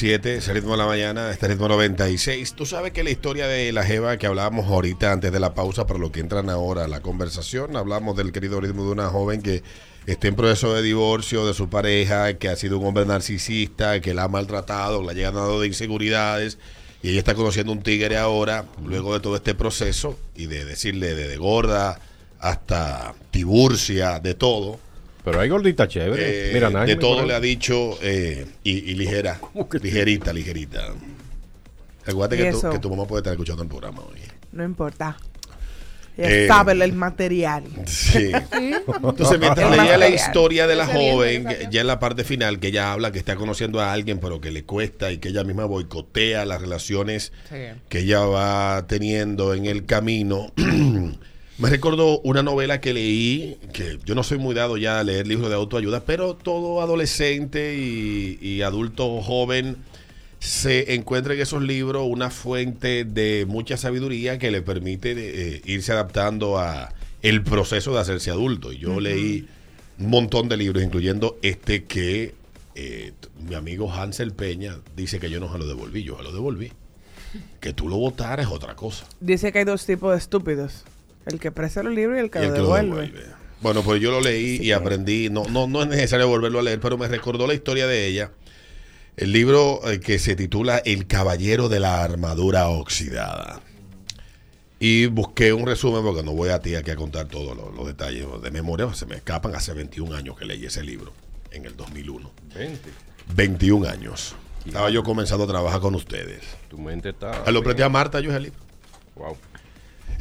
7, ese ritmo de la mañana, este ritmo 96. Tú sabes que la historia de la Jeva que hablábamos ahorita antes de la pausa, para lo que entran ahora la conversación, hablamos del querido ritmo de una joven que está en proceso de divorcio de su pareja, que ha sido un hombre narcisista, que la ha maltratado, la ha llenado de inseguridades. Y ella está conociendo un tigre ahora, luego de todo este proceso, y de decirle de, de gorda hasta tiburcia, de todo. Pero hay gordita chévere. Eh, Mira, de todo le ha dicho eh, y, y ligera, ligerita, ligerita. Recuerda ¿Y que tu, que tu mamá puede estar escuchando el programa hoy. No importa. Ella Eh, sabe el material. Sí. Entonces, mientras leía la historia de la joven, ya en la parte final, que ella habla que está conociendo a alguien, pero que le cuesta y que ella misma boicotea las relaciones que ella va teniendo en el camino. Me recordó una novela que leí, que yo no soy muy dado ya a leer libros de autoayuda, pero todo adolescente y, y adulto joven se encuentra en esos libros una fuente de mucha sabiduría que le permite eh, irse adaptando a el proceso de hacerse adulto. Y yo leí un montón de libros, incluyendo este que eh, mi amigo Hansel Peña dice que yo no se lo devolví, yo se lo devolví. Que tú lo votaras es otra cosa. Dice que hay dos tipos de estúpidos. El que presta los libros y el que Y el lo que lo devuelve. devuelve. Bueno, pues yo lo leí y aprendí. No, no, no es necesario volverlo a leer, pero me recordó la historia de ella. El libro eh, que se titula El Caballero de la Armadura Oxidada. Y busqué un resumen porque no voy a ti aquí a contar todos los, los detalles de memoria. Se me escapan hace 21 años que leí ese libro, en el 2001. 20. 21 años. Estaba yo comenzando a trabajar con ustedes. Tu mente está. Se lo presté a Marta, yo ese libro. Wow.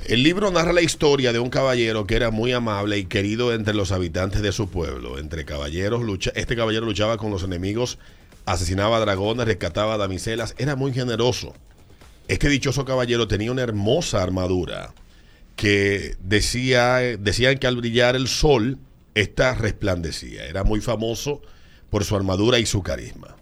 El libro narra la historia de un caballero que era muy amable y querido entre los habitantes de su pueblo. Entre caballeros, lucha, este caballero luchaba con los enemigos, asesinaba dragones, rescataba damiselas, era muy generoso. Este dichoso caballero tenía una hermosa armadura que decía, decían que al brillar el sol, esta resplandecía. Era muy famoso por su armadura y su carisma.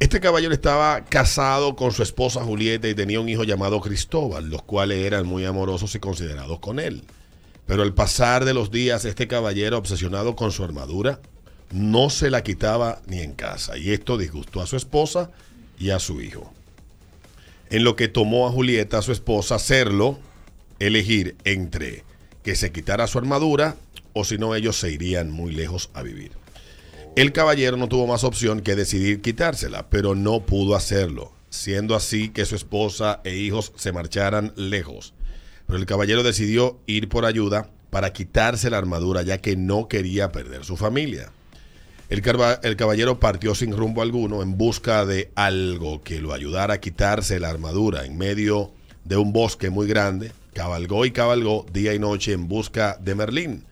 Este caballero estaba casado con su esposa Julieta y tenía un hijo llamado Cristóbal, los cuales eran muy amorosos y considerados con él. Pero al pasar de los días, este caballero, obsesionado con su armadura, no se la quitaba ni en casa, y esto disgustó a su esposa y a su hijo. En lo que tomó a Julieta, su esposa, hacerlo, elegir entre que se quitara su armadura o si no ellos se irían muy lejos a vivir. El caballero no tuvo más opción que decidir quitársela, pero no pudo hacerlo, siendo así que su esposa e hijos se marcharan lejos. Pero el caballero decidió ir por ayuda para quitarse la armadura, ya que no quería perder su familia. El, el caballero partió sin rumbo alguno en busca de algo que lo ayudara a quitarse la armadura en medio de un bosque muy grande. Cabalgó y cabalgó día y noche en busca de Merlín,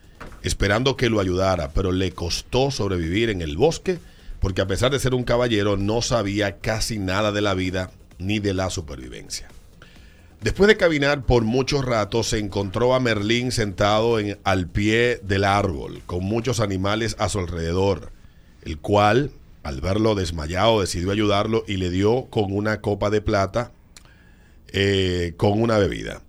esperando que lo ayudara, pero le costó sobrevivir en el bosque porque a pesar de ser un caballero no sabía casi nada de la vida ni de la supervivencia. Después de caminar por mucho rato, se encontró a Merlín sentado en, al pie del árbol, con muchos animales a su alrededor, el cual, al verlo desmayado, decidió ayudarlo y le dio con una copa de plata eh, con una bebida.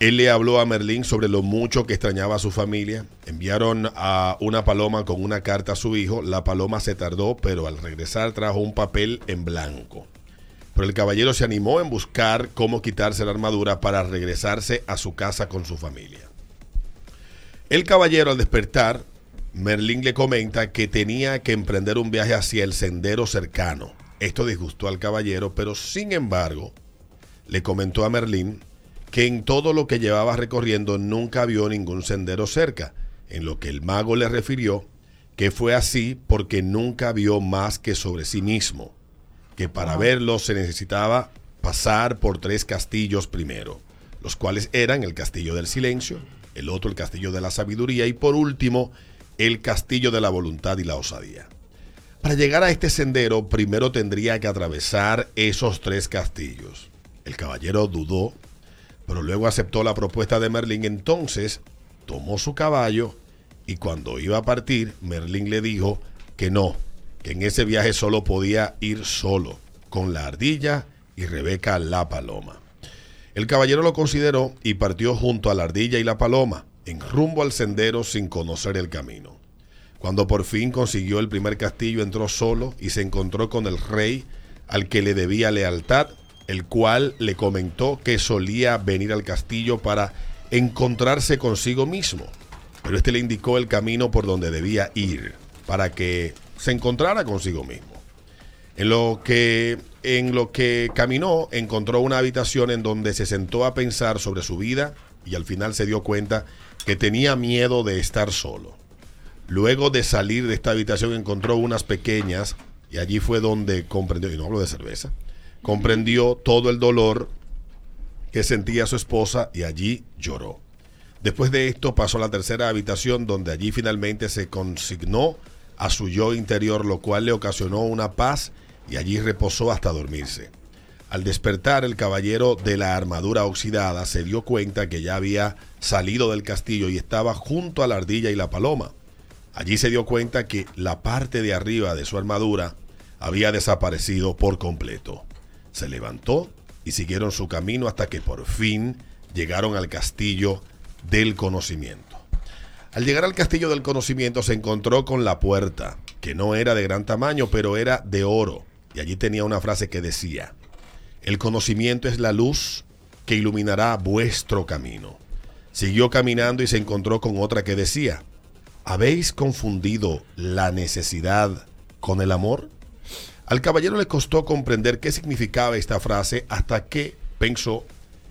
Él le habló a Merlín sobre lo mucho que extrañaba a su familia. Enviaron a una paloma con una carta a su hijo. La paloma se tardó, pero al regresar trajo un papel en blanco. Pero el caballero se animó en buscar cómo quitarse la armadura para regresarse a su casa con su familia. El caballero al despertar, Merlín le comenta que tenía que emprender un viaje hacia el sendero cercano. Esto disgustó al caballero, pero sin embargo, le comentó a Merlín que en todo lo que llevaba recorriendo nunca vio ningún sendero cerca, en lo que el mago le refirió que fue así porque nunca vio más que sobre sí mismo, que para verlo se necesitaba pasar por tres castillos primero, los cuales eran el castillo del silencio, el otro el castillo de la sabiduría y por último el castillo de la voluntad y la osadía. Para llegar a este sendero primero tendría que atravesar esos tres castillos. El caballero dudó, pero luego aceptó la propuesta de Merlín. Entonces tomó su caballo y cuando iba a partir, Merlín le dijo que no, que en ese viaje solo podía ir solo, con la ardilla y Rebeca la paloma. El caballero lo consideró y partió junto a la ardilla y la paloma, en rumbo al sendero sin conocer el camino. Cuando por fin consiguió el primer castillo, entró solo y se encontró con el rey al que le debía lealtad, el cual le comentó que solía venir al castillo para encontrarse consigo mismo. Pero este le indicó el camino por donde debía ir para que se encontrara consigo mismo. En lo que en lo que caminó encontró una habitación en donde se sentó a pensar sobre su vida y al final se dio cuenta que tenía miedo de estar solo. Luego de salir de esta habitación encontró unas pequeñas y allí fue donde comprendió, y no hablo de cerveza, comprendió todo el dolor que sentía su esposa y allí lloró. Después de esto pasó a la tercera habitación donde allí finalmente se consignó a su yo interior, lo cual le ocasionó una paz y allí reposó hasta dormirse. Al despertar el caballero de la armadura oxidada se dio cuenta que ya había salido del castillo y estaba junto a la ardilla y la paloma. Allí se dio cuenta que la parte de arriba de su armadura había desaparecido por completo. Se levantó y siguieron su camino hasta que por fin llegaron al castillo del conocimiento. Al llegar al castillo del conocimiento se encontró con la puerta, que no era de gran tamaño, pero era de oro, y allí tenía una frase que decía, el conocimiento es la luz que iluminará vuestro camino. Siguió caminando y se encontró con otra que decía, ¿habéis confundido la necesidad con el amor? Al caballero le costó comprender qué significaba esta frase hasta que pensó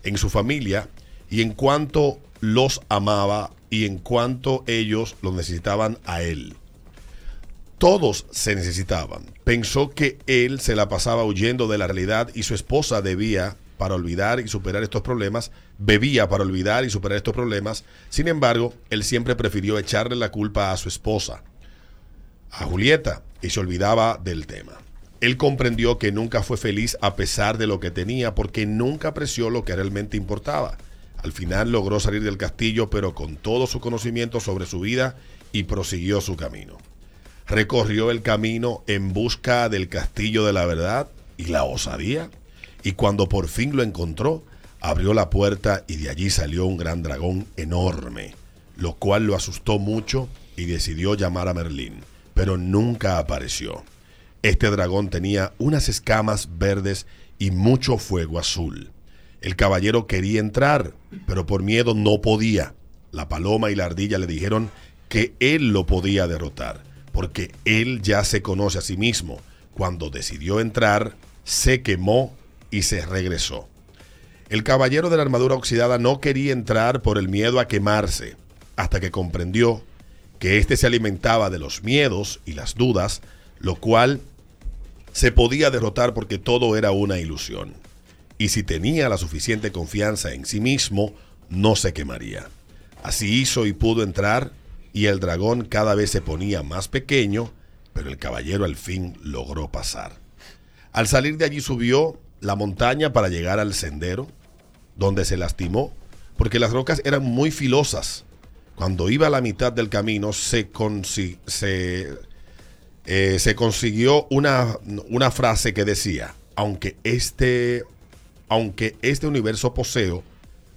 en su familia y en cuanto los amaba y en cuanto ellos lo necesitaban a él. Todos se necesitaban. Pensó que él se la pasaba huyendo de la realidad y su esposa debía, para olvidar y superar estos problemas, bebía para olvidar y superar estos problemas. Sin embargo, él siempre prefirió echarle la culpa a su esposa, a Julieta, y se olvidaba del tema. Él comprendió que nunca fue feliz a pesar de lo que tenía porque nunca apreció lo que realmente importaba. Al final logró salir del castillo, pero con todo su conocimiento sobre su vida y prosiguió su camino. Recorrió el camino en busca del castillo de la verdad y la osadía, y cuando por fin lo encontró, abrió la puerta y de allí salió un gran dragón enorme, lo cual lo asustó mucho y decidió llamar a Merlín, pero nunca apareció. Este dragón tenía unas escamas verdes y mucho fuego azul. El caballero quería entrar, pero por miedo no podía. La paloma y la ardilla le dijeron que él lo podía derrotar, porque él ya se conoce a sí mismo. Cuando decidió entrar, se quemó y se regresó. El caballero de la armadura oxidada no quería entrar por el miedo a quemarse, hasta que comprendió que éste se alimentaba de los miedos y las dudas, lo cual se podía derrotar porque todo era una ilusión y si tenía la suficiente confianza en sí mismo, no se quemaría. Así hizo y pudo entrar, y el dragón cada vez se ponía más pequeño, pero el caballero al fin logró pasar. Al salir de allí subió la montaña para llegar al sendero, donde se lastimó, porque las rocas eran muy filosas. Cuando iba a la mitad del camino se, se, eh, se consiguió una, una frase que decía, aunque este aunque este universo poseo,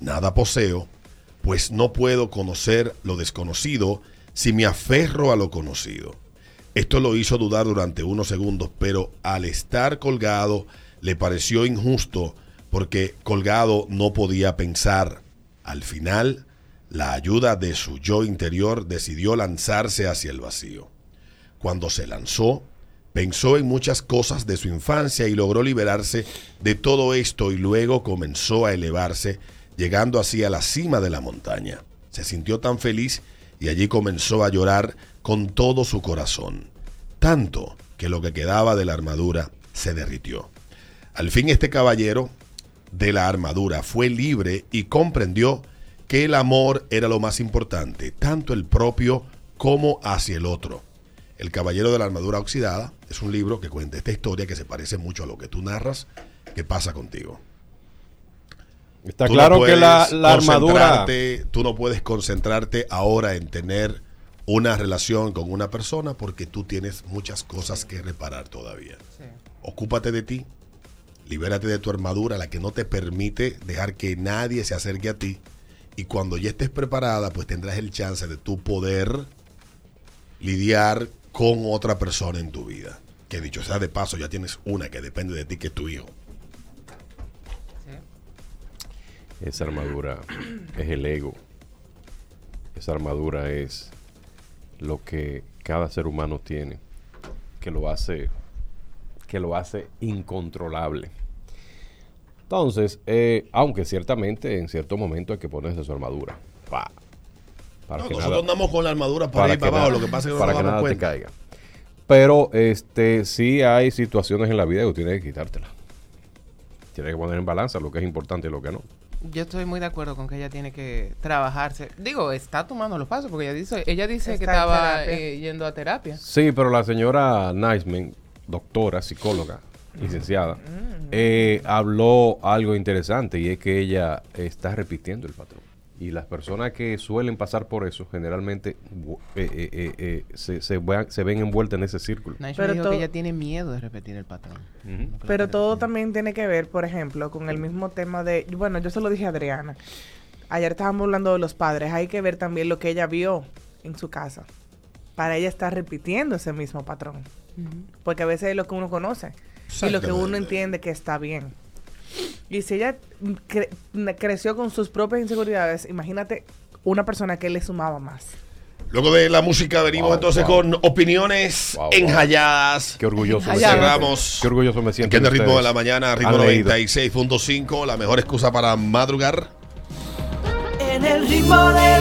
nada poseo, pues no puedo conocer lo desconocido si me aferro a lo conocido. Esto lo hizo dudar durante unos segundos, pero al estar colgado le pareció injusto porque colgado no podía pensar. Al final, la ayuda de su yo interior decidió lanzarse hacia el vacío. Cuando se lanzó, Pensó en muchas cosas de su infancia y logró liberarse de todo esto y luego comenzó a elevarse, llegando así a la cima de la montaña. Se sintió tan feliz y allí comenzó a llorar con todo su corazón, tanto que lo que quedaba de la armadura se derritió. Al fin este caballero de la armadura fue libre y comprendió que el amor era lo más importante, tanto el propio como hacia el otro. El Caballero de la Armadura Oxidada es un libro que cuenta esta historia que se parece mucho a lo que tú narras que pasa contigo. Está claro que la, armadura... Tú no puedes concentrarte ahora en tener una relación con una persona porque tú tienes muchas cosas que reparar todavía. Ocúpate de ti, libérate de tu armadura, la que no te permite dejar que nadie se acerque a ti. Y cuando ya estés preparada, pues tendrás el chance de tu poder lidiar con otra persona en tu vida. Que dicho sea de paso, ya tienes una que depende de ti, que es tu hijo. Esa armadura es el ego. Esa armadura es lo que cada ser humano tiene, que lo hace, que lo hace incontrolable. Entonces, eh, aunque ciertamente en cierto momento hay que ponerse su armadura. Para que nosotros andamos con la armadura para, ir para abajo, lo que pasa es que para que nada te caiga. Pero este sí hay situaciones en la vida que tienes que quitártela. Tienes que poner en balanza lo que es importante y lo que no. Yo estoy muy de acuerdo con que ella tiene que trabajarse. Digo, está tomando los pasos porque ella dice, ella dice que estaba eh, yendo a terapia. Sí, pero la señora Niceman, doctora, psicóloga, licenciada, mm. eh, habló algo interesante y es que ella está repitiendo el patrón. Y las personas que suelen pasar por eso generalmente eh, se, se, ven envueltas en ese círculo. pero dijo que ella tiene miedo de repetir el patrón. pero todo también tiene que ver, por ejemplo, con el mismo tema de... Bueno, yo se lo dije a Adriana. Ayer estábamos hablando de los padres. Hay que ver también lo que ella vio en su casa. Para ella estar repitiendo ese mismo patrón. Porque a veces es lo que uno conoce. Y lo que uno entiende que está bien. Y si ella creció con sus propias inseguridades, imagínate una persona que le sumaba más. Luego de la música venimos entonces con opiniones enjalladas. Qué orgulloso me Cerramos. Qué orgulloso me siento. Que el ritmo de la mañana, ritmo 96.5, la mejor excusa para madrugar. En el ritmo de